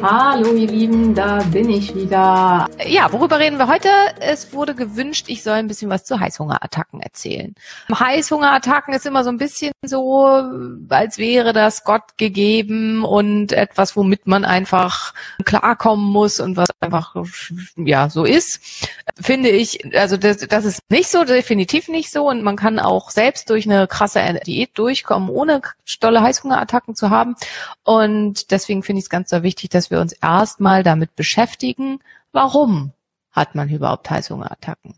Hallo ihr Lieben, da bin ich wieder. Ja, worüber reden wir heute? Es wurde gewünscht, ich soll ein bisschen was zu Heißhungerattacken erzählen. Heißhungerattacken ist immer so ein bisschen so, als wäre das Gott gegeben und etwas, womit man einfach klarkommen muss und was einfach ja so ist. Finde ich, also das, das ist nicht so, definitiv nicht so und man kann auch selbst durch eine krasse Diät durchkommen, ohne stolle Heißhungerattacken zu haben. Und deswegen finde ich es ganz so wichtig, dass wir uns erstmal damit beschäftigen, warum hat man überhaupt Heißhungerattacken?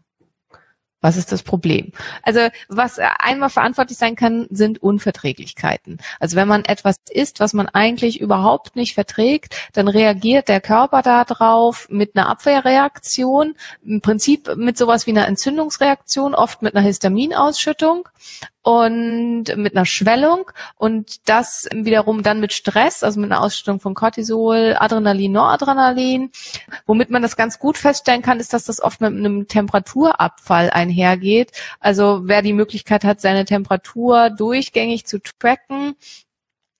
Was ist das Problem? Also was einmal verantwortlich sein kann, sind Unverträglichkeiten. Also wenn man etwas isst, was man eigentlich überhaupt nicht verträgt, dann reagiert der Körper darauf mit einer Abwehrreaktion, im Prinzip mit sowas wie einer Entzündungsreaktion, oft mit einer Histaminausschüttung und mit einer Schwellung und das wiederum dann mit Stress, also mit einer Ausschüttung von Cortisol, Adrenalin, Noradrenalin. Womit man das ganz gut feststellen kann, ist, dass das oft mit einem Temperaturabfall einhergeht. Also wer die Möglichkeit hat, seine Temperatur durchgängig zu tracken,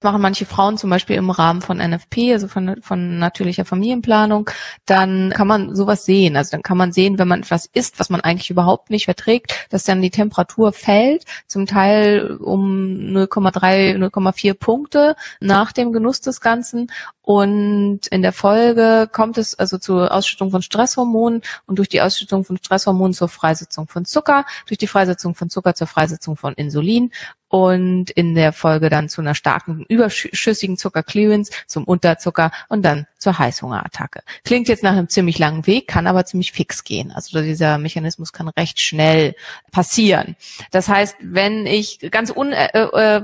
machen manche Frauen zum Beispiel im Rahmen von NFP, also von, von natürlicher Familienplanung, dann kann man sowas sehen. Also dann kann man sehen, wenn man etwas isst, was man eigentlich überhaupt nicht verträgt, dass dann die Temperatur fällt, zum Teil um 0,3, 0,4 Punkte nach dem Genuss des Ganzen. Und in der Folge kommt es also zur Ausschüttung von Stresshormonen und durch die Ausschüttung von Stresshormonen zur Freisetzung von Zucker, durch die Freisetzung von Zucker zur Freisetzung von Insulin und in der Folge dann zu einer starken überschüssigen Zuckerclearance, zum Unterzucker und dann zur Heißhungerattacke. Klingt jetzt nach einem ziemlich langen Weg, kann aber ziemlich fix gehen. Also dieser Mechanismus kann recht schnell passieren. Das heißt, wenn ich ganz un, äh, äh,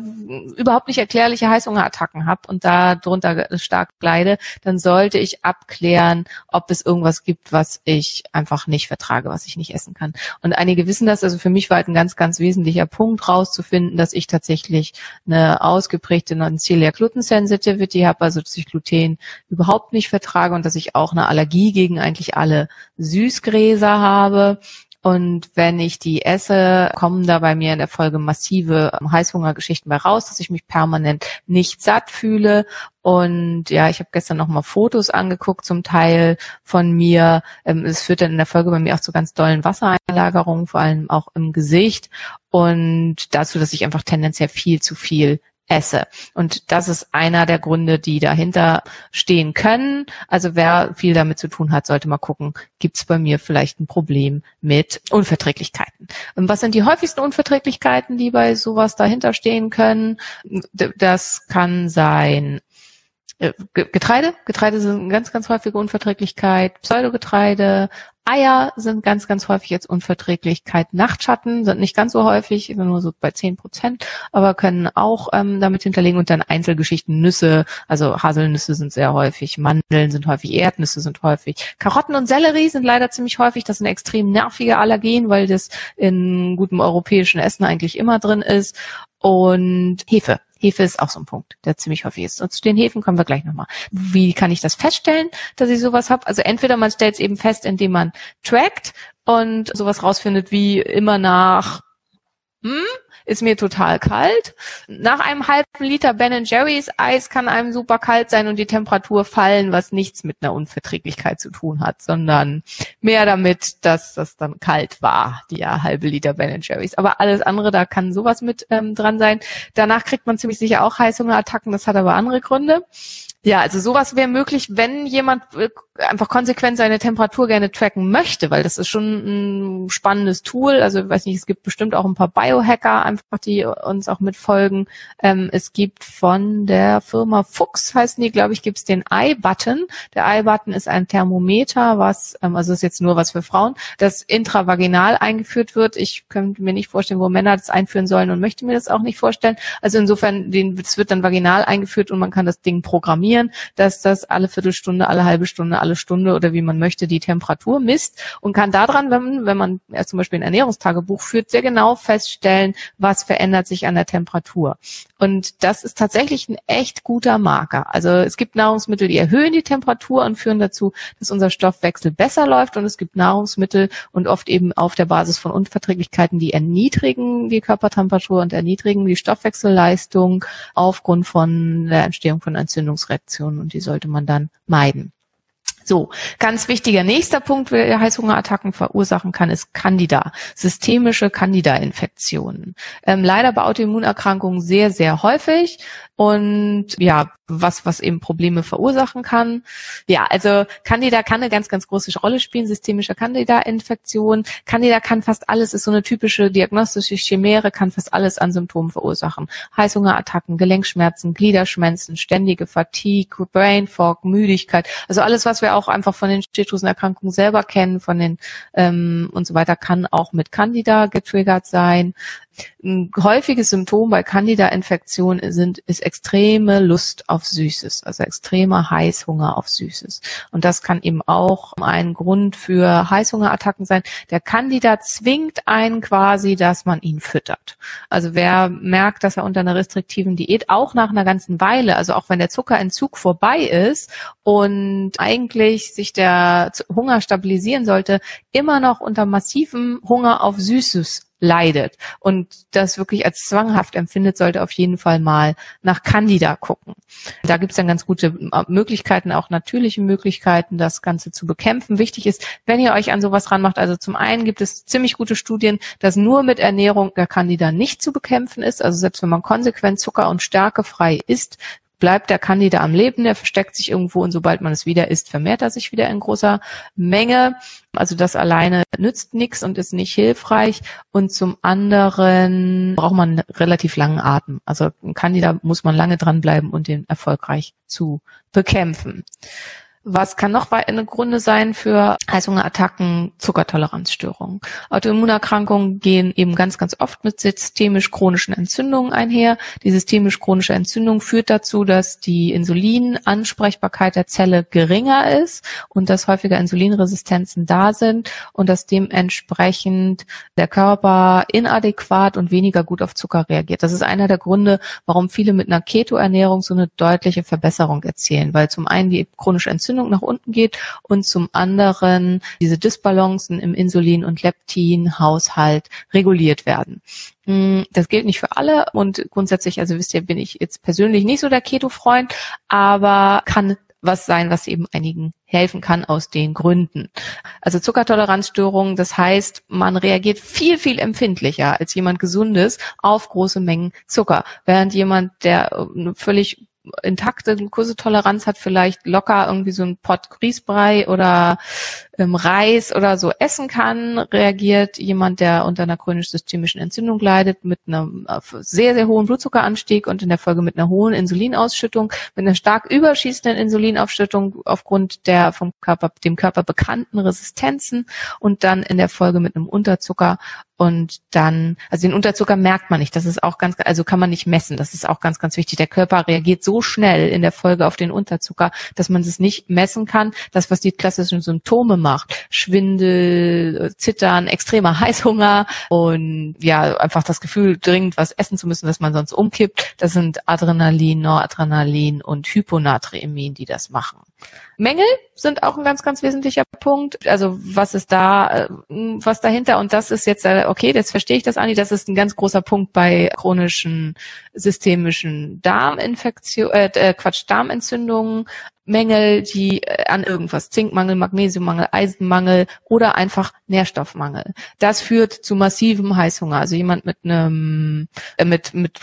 überhaupt nicht erklärliche Heißhungerattacken habe und da drunter stark leide, dann sollte ich abklären, ob es irgendwas gibt, was ich einfach nicht vertrage, was ich nicht essen kann. Und einige wissen das, also für mich war halt ein ganz, ganz wesentlicher Punkt rauszufinden, dass ich tatsächlich eine ausgeprägte Non-Celiac Gluten Sensitivity habe, also dass ich Gluten überhaupt nicht vertrage und dass ich auch eine Allergie gegen eigentlich alle Süßgräser habe. Und wenn ich die esse, kommen da bei mir in der Folge massive Heißhungergeschichten bei raus, dass ich mich permanent nicht satt fühle. Und ja, ich habe gestern noch mal Fotos angeguckt, zum Teil von mir. Ähm, es führt dann in der Folge bei mir auch zu ganz dollen Wassereinlagerungen, vor allem auch im Gesicht. Und dazu, dass ich einfach tendenziell viel zu viel esse. Und das ist einer der Gründe, die dahinter stehen können. Also wer viel damit zu tun hat, sollte mal gucken, gibt es bei mir vielleicht ein Problem mit Unverträglichkeiten. Und was sind die häufigsten Unverträglichkeiten, die bei sowas dahinter stehen können? Das kann sein äh, Getreide. Getreide sind ganz, ganz häufige Unverträglichkeit. Pseudogetreide, Eier sind ganz, ganz häufig jetzt Unverträglichkeit. Nachtschatten sind nicht ganz so häufig, nur so bei zehn Prozent, aber können auch ähm, damit hinterlegen. Und dann Einzelgeschichten, Nüsse, also Haselnüsse sind sehr häufig, Mandeln sind häufig, Erdnüsse sind häufig. Karotten und Sellerie sind leider ziemlich häufig. Das sind extrem nervige Allergen, weil das in gutem europäischen Essen eigentlich immer drin ist. Und Hefe Hefe ist auch so ein Punkt, der ziemlich häufig ist. Und zu den Hefen kommen wir gleich nochmal. Wie kann ich das feststellen, dass ich sowas habe? Also entweder man stellt es eben fest, indem man trackt und sowas rausfindet wie immer nach hm, ist mir total kalt. Nach einem halben Liter Ben Jerry's Eis kann einem super kalt sein und die Temperatur fallen, was nichts mit einer Unverträglichkeit zu tun hat, sondern mehr damit, dass das dann kalt war, die ja, halbe Liter Ben Jerry's. Aber alles andere, da kann sowas mit ähm, dran sein. Danach kriegt man ziemlich sicher auch Heißhungerattacken, das hat aber andere Gründe. Ja, also sowas wäre möglich, wenn jemand äh, einfach konsequent seine Temperatur gerne tracken möchte, weil das ist schon ein spannendes Tool. Also ich weiß nicht, es gibt bestimmt auch ein paar Biohacker einfach, die uns auch mitfolgen. Ähm, es gibt von der Firma Fuchs, heißen die, glaube ich, gibt es den i-Button. Der i-Button ist ein Thermometer, was, ähm, also ist jetzt nur was für Frauen, das intravaginal eingeführt wird. Ich könnte mir nicht vorstellen, wo Männer das einführen sollen und möchte mir das auch nicht vorstellen. Also insofern, es wird dann vaginal eingeführt und man kann das Ding programmieren, dass das alle Viertelstunde, alle halbe Stunde, alle Stunde oder wie man möchte die Temperatur misst und kann daran, wenn, wenn man ja, zum Beispiel ein Ernährungstagebuch führt, sehr genau feststellen, was verändert sich an der Temperatur. Und das ist tatsächlich ein echt guter Marker. Also es gibt Nahrungsmittel, die erhöhen die Temperatur und führen dazu, dass unser Stoffwechsel besser läuft. Und es gibt Nahrungsmittel und oft eben auf der Basis von Unverträglichkeiten, die erniedrigen die Körpertemperatur und erniedrigen die Stoffwechselleistung aufgrund von der Entstehung von Entzündungsreaktionen. Und die sollte man dann meiden. So, ganz wichtiger nächster Punkt, wer Heißhungerattacken verursachen kann, ist Candida, systemische Candida-Infektionen. Ähm, leider bei Autoimmunerkrankungen sehr, sehr häufig und ja, was, was eben Probleme verursachen kann. Ja, also Candida kann eine ganz, ganz große Rolle spielen, systemische Candida-Infektion. Candida kann fast alles, ist so eine typische diagnostische Chimäre, kann fast alles an Symptomen verursachen. Heißhungerattacken, Gelenkschmerzen, Gliederschmerzen, ständige Fatigue, Brain Fog, Müdigkeit, also alles, was wir auch einfach von den Schilddrüsenerkrankungen selber kennen, von den ähm, und so weiter, kann auch mit Candida getriggert sein. Ein häufiges Symptom bei Candida-Infektionen sind, ist extreme Lust auf Süßes, also extremer Heißhunger auf Süßes. Und das kann eben auch ein Grund für Heißhungerattacken sein. Der Candida zwingt einen quasi, dass man ihn füttert. Also wer merkt, dass er unter einer restriktiven Diät auch nach einer ganzen Weile, also auch wenn der Zuckerentzug vorbei ist und eigentlich sich der Hunger stabilisieren sollte, immer noch unter massivem Hunger auf Süßes leidet und das wirklich als zwanghaft empfindet, sollte auf jeden Fall mal nach Candida gucken. Da gibt es dann ganz gute äh, Möglichkeiten, auch natürliche Möglichkeiten, das Ganze zu bekämpfen. Wichtig ist, wenn ihr euch an sowas ranmacht, also zum einen gibt es ziemlich gute Studien, dass nur mit Ernährung der Candida nicht zu bekämpfen ist. Also selbst wenn man konsequent Zucker und Stärke frei isst, bleibt der Candida am Leben, der versteckt sich irgendwo und sobald man es wieder isst, vermehrt er sich wieder in großer Menge. Also das alleine nützt nichts und ist nicht hilfreich. Und zum anderen braucht man relativ langen Atem. Also Candida muss man lange dranbleiben und den erfolgreich zu bekämpfen. Was kann noch eine Gründe sein für Heißhungerattacken, Zuckertoleranzstörungen? Autoimmunerkrankungen gehen eben ganz, ganz oft mit systemisch-chronischen Entzündungen einher. Die systemisch-chronische Entzündung führt dazu, dass die Insulinansprechbarkeit der Zelle geringer ist und dass häufiger Insulinresistenzen da sind und dass dementsprechend der Körper inadäquat und weniger gut auf Zucker reagiert. Das ist einer der Gründe, warum viele mit einer Keto-Ernährung so eine deutliche Verbesserung erzielen, weil zum einen die chronische Entzündung Entzündung nach unten geht und zum anderen diese Dysbalancen im Insulin- und Leptin-Haushalt reguliert werden. Mm, das gilt nicht für alle und grundsätzlich, also wisst ihr, bin ich jetzt persönlich nicht so der Keto-Freund, aber kann was sein, was eben einigen helfen kann aus den Gründen. Also Zuckertoleranzstörungen, das heißt, man reagiert viel, viel empfindlicher als jemand Gesundes auf große Mengen Zucker. Während jemand, der äh, völlig intakte Glukosetoleranz hat, vielleicht locker irgendwie so ein Pot Grießbrei oder Reis oder so essen kann, reagiert jemand, der unter einer chronisch-systemischen Entzündung leidet, mit einem sehr, sehr hohen Blutzuckeranstieg und in der Folge mit einer hohen Insulinausschüttung, mit einer stark überschießenden Insulinausschüttung aufgrund der vom Körper, dem Körper bekannten Resistenzen und dann in der Folge mit einem Unterzucker und dann, also den Unterzucker merkt man nicht. Das ist auch ganz, also kann man nicht messen. Das ist auch ganz, ganz wichtig. Der Körper reagiert so schnell in der Folge auf den Unterzucker, dass man es nicht messen kann. Das, was die klassischen Symptome macht, Schwindel, Zittern, extremer Heißhunger und ja, einfach das Gefühl, dringend was essen zu müssen, dass man sonst umkippt. Das sind Adrenalin, Noradrenalin und Hyponatriemin, die das machen. Mängel sind auch ein ganz, ganz wesentlicher Punkt. Also was ist da, äh, was dahinter? Und das ist jetzt, äh, okay, jetzt verstehe ich das, Anni, das ist ein ganz großer Punkt bei chronischen systemischen Darminfektionen, äh, äh, Quatsch, Darmentzündungen, Mängel, die äh, an irgendwas, Zinkmangel, Magnesiummangel, Eisenmangel oder einfach Nährstoffmangel. Das führt zu massivem Heißhunger. Also jemand mit einem äh, mit mit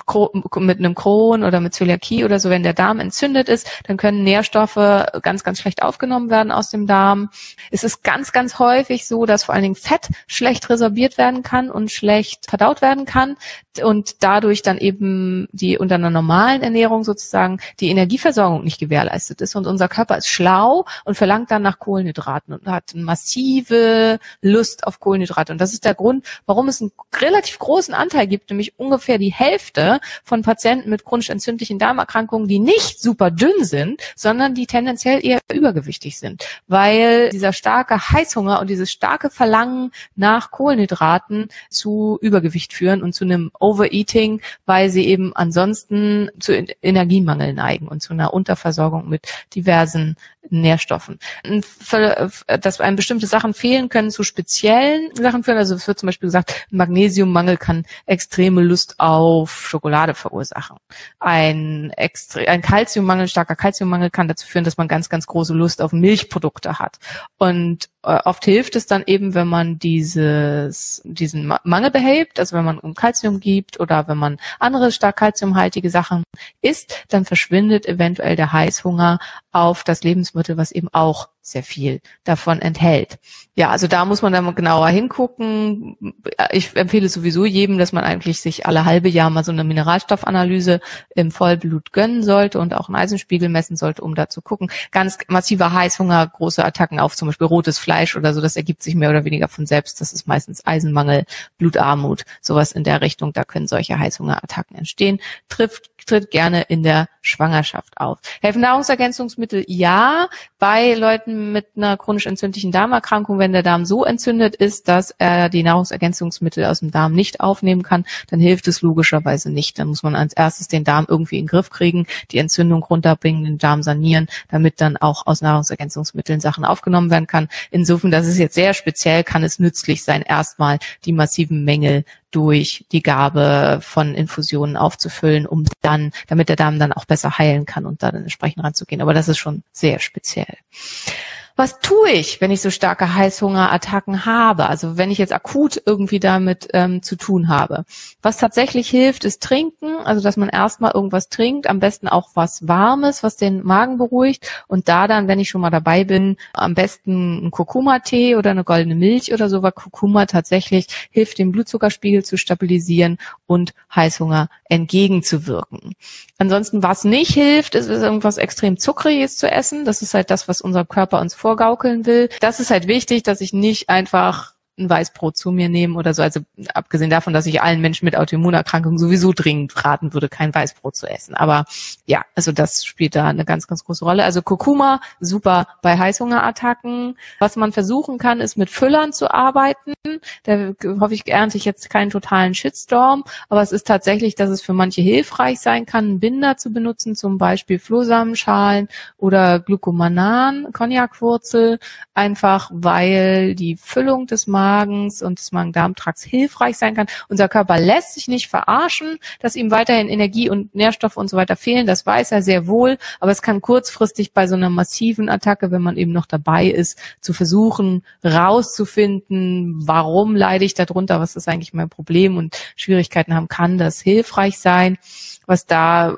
mit einem Crohn oder mit Zöliakie oder so, wenn der Darm entzündet ist, dann können Nährstoffe ganz, ganz schlecht aufgenommen werden aus dem Darm. Es ist ganz, ganz häufig so, dass vor allen Dingen Fett schlecht resorbiert werden kann und schlecht verdaut werden kann und dadurch dann eben die unter einer normalen Ernährung sozusagen die Energieversorgung nicht gewährleistet ist. Und unser Körper ist schlau und verlangt dann nach Kohlenhydraten und hat eine massive Lust auf Kohlenhydrate. Und das ist der Grund, warum es einen relativ großen Anteil gibt, nämlich ungefähr die Hälfte von Patienten mit chronisch entzündlichen Darmerkrankungen, die nicht super dünn sind, sondern die tendenziell eher übergewichtig sind, weil dieser starke Heißhunger und dieses starke Verlangen nach Kohlenhydraten zu Übergewicht führen und zu einem Overeating, weil sie eben ansonsten zu Energiemangel neigen und zu einer Unterversorgung mit diversen Nährstoffen. Dass einem bestimmte Sachen fehlen können zu speziellen Sachen führen. Also es wird zum Beispiel gesagt, Magnesiummangel kann extreme Lust auf Schokolade verursachen. Ein, ein Kalziummangel, starker Kalziummangel kann dazu führen, dass man ganz, ganz große Lust auf Milchprodukte hat. Und äh, oft hilft es dann eben, wenn man dieses, diesen Mangel behebt, also wenn man um Kalzium gibt oder wenn man andere stark kalziumhaltige Sachen isst, dann verschwindet eventuell der Heißhunger auf das Lebensmittel, was eben auch sehr viel davon enthält. Ja, also da muss man dann genauer hingucken. Ich empfehle sowieso jedem, dass man eigentlich sich alle halbe Jahr mal so eine Mineralstoffanalyse im Vollblut gönnen sollte und auch einen Eisenspiegel messen sollte, um da zu gucken. Ganz massiver Heißhunger, große Attacken auf zum Beispiel rotes Fleisch oder so, das ergibt sich mehr oder weniger von selbst. Das ist meistens Eisenmangel, Blutarmut, sowas in der Richtung. Da können solche Heißhungerattacken entstehen. Trifft, tritt gerne in der Schwangerschaft auf. Helfen Nahrungsergänzungsmittel ja, bei Leuten mit einer chronisch entzündlichen Darmerkrankung, wenn der Darm so entzündet ist, dass er die Nahrungsergänzungsmittel aus dem Darm nicht aufnehmen kann, dann hilft es logischerweise nicht. Dann muss man als erstes den Darm irgendwie in den Griff kriegen, die Entzündung runterbringen, den Darm sanieren, damit dann auch aus Nahrungsergänzungsmitteln Sachen aufgenommen werden kann. Insofern, das ist jetzt sehr speziell, kann es nützlich sein, erstmal die massiven Mängel durch die Gabe von Infusionen aufzufüllen, um dann, damit der Darm dann auch besser heilen kann und dann entsprechend ranzugehen. Aber das ist schon sehr speziell was tue ich, wenn ich so starke Heißhungerattacken habe? Also wenn ich jetzt akut irgendwie damit ähm, zu tun habe. Was tatsächlich hilft, ist trinken, also dass man erstmal irgendwas trinkt, am besten auch was Warmes, was den Magen beruhigt und da dann, wenn ich schon mal dabei bin, am besten ein Kurkuma-Tee oder eine goldene Milch oder so, weil Kurkuma tatsächlich hilft, den Blutzuckerspiegel zu stabilisieren und Heißhunger entgegenzuwirken. Ansonsten, was nicht hilft, ist, ist irgendwas extrem Zuckriges zu essen. Das ist halt das, was unser Körper uns vorgaukeln will. Das ist halt wichtig, dass ich nicht einfach ein Weißbrot zu mir nehmen oder so. Also abgesehen davon, dass ich allen Menschen mit Autoimmunerkrankungen sowieso dringend raten würde, kein Weißbrot zu essen. Aber ja, also das spielt da eine ganz, ganz große Rolle. Also Kurkuma, super bei Heißhungerattacken. Was man versuchen kann, ist mit Füllern zu arbeiten. Da hoffe ich, ernte ich jetzt keinen totalen Shitstorm. Aber es ist tatsächlich, dass es für manche hilfreich sein kann, einen Binder zu benutzen, zum Beispiel Flohsamenschalen oder Glucomanan, Cognacwurzel, einfach weil die Füllung des Magens und des Magen-Darm-Trakts hilfreich sein kann. Unser Körper lässt sich nicht verarschen, dass ihm weiterhin Energie und Nährstoffe und so weiter fehlen. Das weiß er sehr wohl. Aber es kann kurzfristig bei so einer massiven Attacke, wenn man eben noch dabei ist, zu versuchen, rauszufinden, warum leide ich darunter, was ist eigentlich mein Problem und Schwierigkeiten haben, kann das hilfreich sein. Was da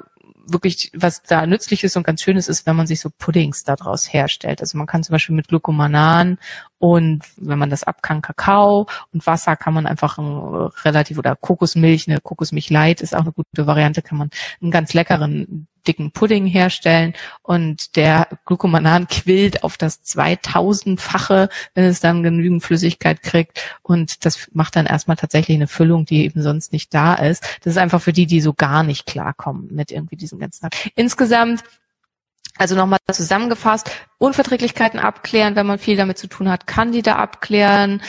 wirklich, was da nützlich ist und ganz schön ist, ist, wenn man sich so Puddings daraus herstellt. Also man kann zum Beispiel mit Glucomanan und wenn man das ab kann, Kakao und Wasser kann man einfach ein relativ oder Kokosmilch, eine Kokosmilch Light ist auch eine gute Variante, kann man einen ganz leckeren dicken Pudding herstellen und der Glucomanan quillt auf das 2000-fache, wenn es dann genügend Flüssigkeit kriegt und das macht dann erstmal tatsächlich eine Füllung, die eben sonst nicht da ist. Das ist einfach für die, die so gar nicht klarkommen mit irgendwie diesem ganzen. Insgesamt also nochmal zusammengefasst, Unverträglichkeiten abklären, wenn man viel damit zu tun hat, Candida abklären,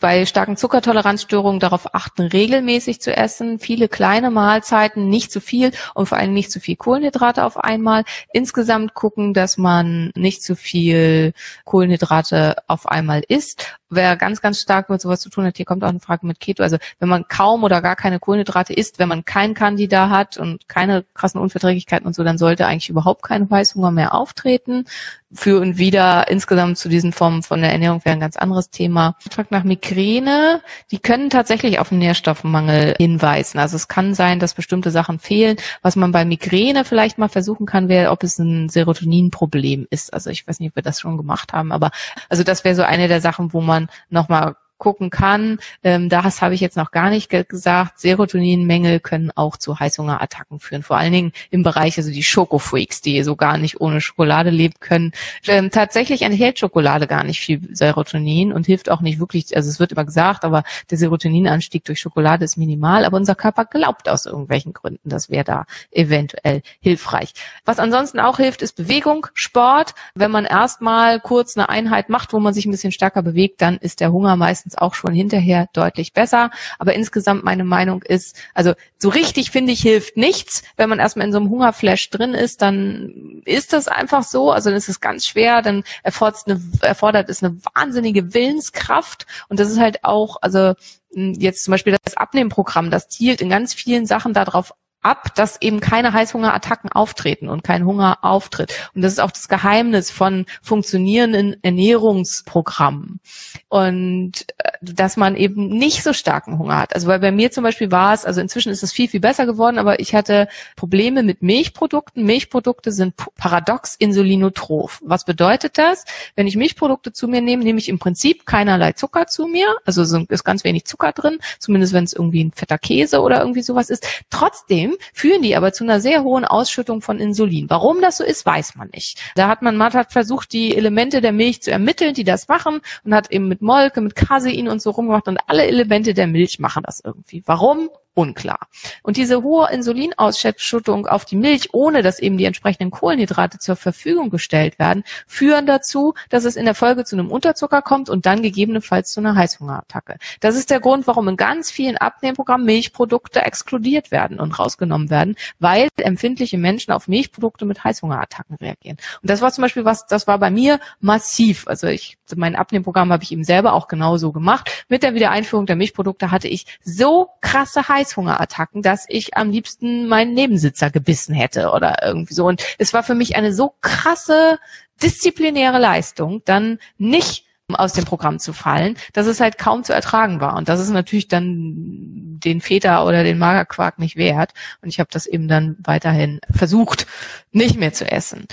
bei starken Zuckertoleranzstörungen darauf achten, regelmäßig zu essen, viele kleine Mahlzeiten, nicht zu viel und vor allem nicht zu viel Kohlenhydrate auf einmal. Insgesamt gucken, dass man nicht zu viel Kohlenhydrate auf einmal isst. Wer ganz, ganz stark mit sowas zu tun hat, hier kommt auch eine Frage mit Keto. Also wenn man kaum oder gar keine Kohlenhydrate isst, wenn man kein Candida hat und keine krassen Unverträglichkeiten und so, dann sollte eigentlich überhaupt kein Heißhunger mehr auftreten für und wieder insgesamt zu diesen Formen von der Ernährung wäre ein ganz anderes Thema. Fragt nach Migräne, die können tatsächlich auf einen Nährstoffmangel hinweisen. Also es kann sein, dass bestimmte Sachen fehlen. Was man bei Migräne vielleicht mal versuchen kann, wäre, ob es ein Serotoninproblem ist. Also ich weiß nicht, ob wir das schon gemacht haben, aber also das wäre so eine der Sachen, wo man nochmal gucken kann. Ähm, das habe ich jetzt noch gar nicht gesagt. Serotoninmängel können auch zu Heißhungerattacken führen. Vor allen Dingen im Bereich, also die Schokofreaks, die so gar nicht ohne Schokolade leben können. Ähm, tatsächlich enthält Schokolade gar nicht viel Serotonin und hilft auch nicht wirklich, also es wird immer gesagt, aber der Serotoninanstieg durch Schokolade ist minimal, aber unser Körper glaubt aus irgendwelchen Gründen, das wäre da eventuell hilfreich. Was ansonsten auch hilft, ist Bewegung, Sport. Wenn man erstmal kurz eine Einheit macht, wo man sich ein bisschen stärker bewegt, dann ist der Hunger meistens meistens auch schon hinterher deutlich besser. Aber insgesamt meine Meinung ist, also so richtig finde ich hilft nichts. Wenn man erstmal in so einem Hungerflash drin ist, dann ist das einfach so. Also dann ist es ganz schwer, dann erfordert es eine, erfordert es eine wahnsinnige Willenskraft. Und das ist halt auch, also jetzt zum Beispiel das Abnehmprogramm, das zielt in ganz vielen Sachen darauf ab, dass eben keine Heißhungerattacken auftreten und kein Hunger auftritt. Und das ist auch das Geheimnis von funktionierenden Ernährungsprogrammen. Und dass man eben nicht so starken Hunger hat. Also weil bei mir zum Beispiel war es, also inzwischen ist es viel, viel besser geworden, aber ich hatte Probleme mit Milchprodukten. Milchprodukte sind paradox insulinotroph. Was bedeutet das? Wenn ich Milchprodukte zu mir nehme, nehme ich im Prinzip keinerlei Zucker zu mir. Also ist ganz wenig Zucker drin, zumindest wenn es irgendwie ein fetter Käse oder irgendwie sowas ist. Trotzdem führen die aber zu einer sehr hohen Ausschüttung von Insulin. Warum das so ist, weiß man nicht. Da hat man mal versucht, die Elemente der Milch zu ermitteln, die das machen und hat eben mit Molke, mit Casein und so rumgemacht und alle Elemente der Milch machen das irgendwie. Warum? Unklar. Und diese hohe Insulinausschüttung auf die Milch, ohne dass eben die entsprechenden Kohlenhydrate zur Verfügung gestellt werden, führen dazu, dass es in der Folge zu einem Unterzucker kommt und dann gegebenenfalls zu einer Heißhungerattacke. Das ist der Grund, warum in ganz vielen Abnehmprogrammen Milchprodukte exkludiert werden und rausgenommen werden, weil empfindliche Menschen auf Milchprodukte mit Heißhungerattacken reagieren. Und das war zum Beispiel was, das war bei mir massiv. Also ich, mein Abnehmprogramm habe ich eben selber auch genauso gemacht. Mit der Wiedereinführung der Milchprodukte hatte ich so krasse Heißhungerattacken Heißhungerattacken, dass ich am liebsten meinen Nebensitzer gebissen hätte oder irgendwie so. Und es war für mich eine so krasse disziplinäre Leistung, dann nicht aus dem Programm zu fallen, dass es halt kaum zu ertragen war. Und das ist natürlich dann den Feta oder den Magerquark nicht wert. Und ich habe das eben dann weiterhin versucht, nicht mehr zu essen.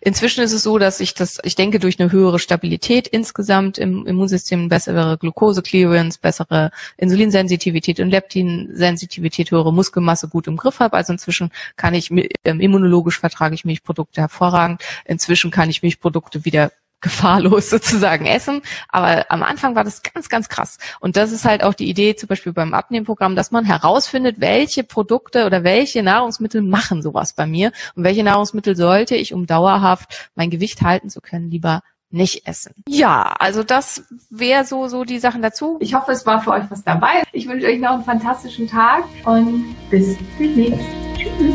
Inzwischen ist es so, dass ich das, ich denke, durch eine höhere Stabilität insgesamt im Immunsystem, bessere Glucose-Clearance, bessere Insulinsensitivität und Leptinsensitivität, höhere Muskelmasse gut im Griff habe. Also inzwischen kann ich, ähm, immunologisch vertrage ich Milchprodukte hervorragend. Inzwischen kann ich Milchprodukte wieder gefahrlos sozusagen essen. Aber am Anfang war das ganz, ganz krass. Und das ist halt auch die Idee, zum Beispiel beim Abnehmprogramm, dass man herausfindet, welche Produkte oder welche Nahrungsmittel machen sowas bei mir und welche Nahrungsmittel sollte ich, um dauerhaft mein Gewicht halten zu können, lieber nicht essen. Ja, also das wäre so so die Sachen dazu. Ich hoffe, es war für euch was dabei. Ich wünsche euch noch einen fantastischen Tag und bis demnächst. Tschüss.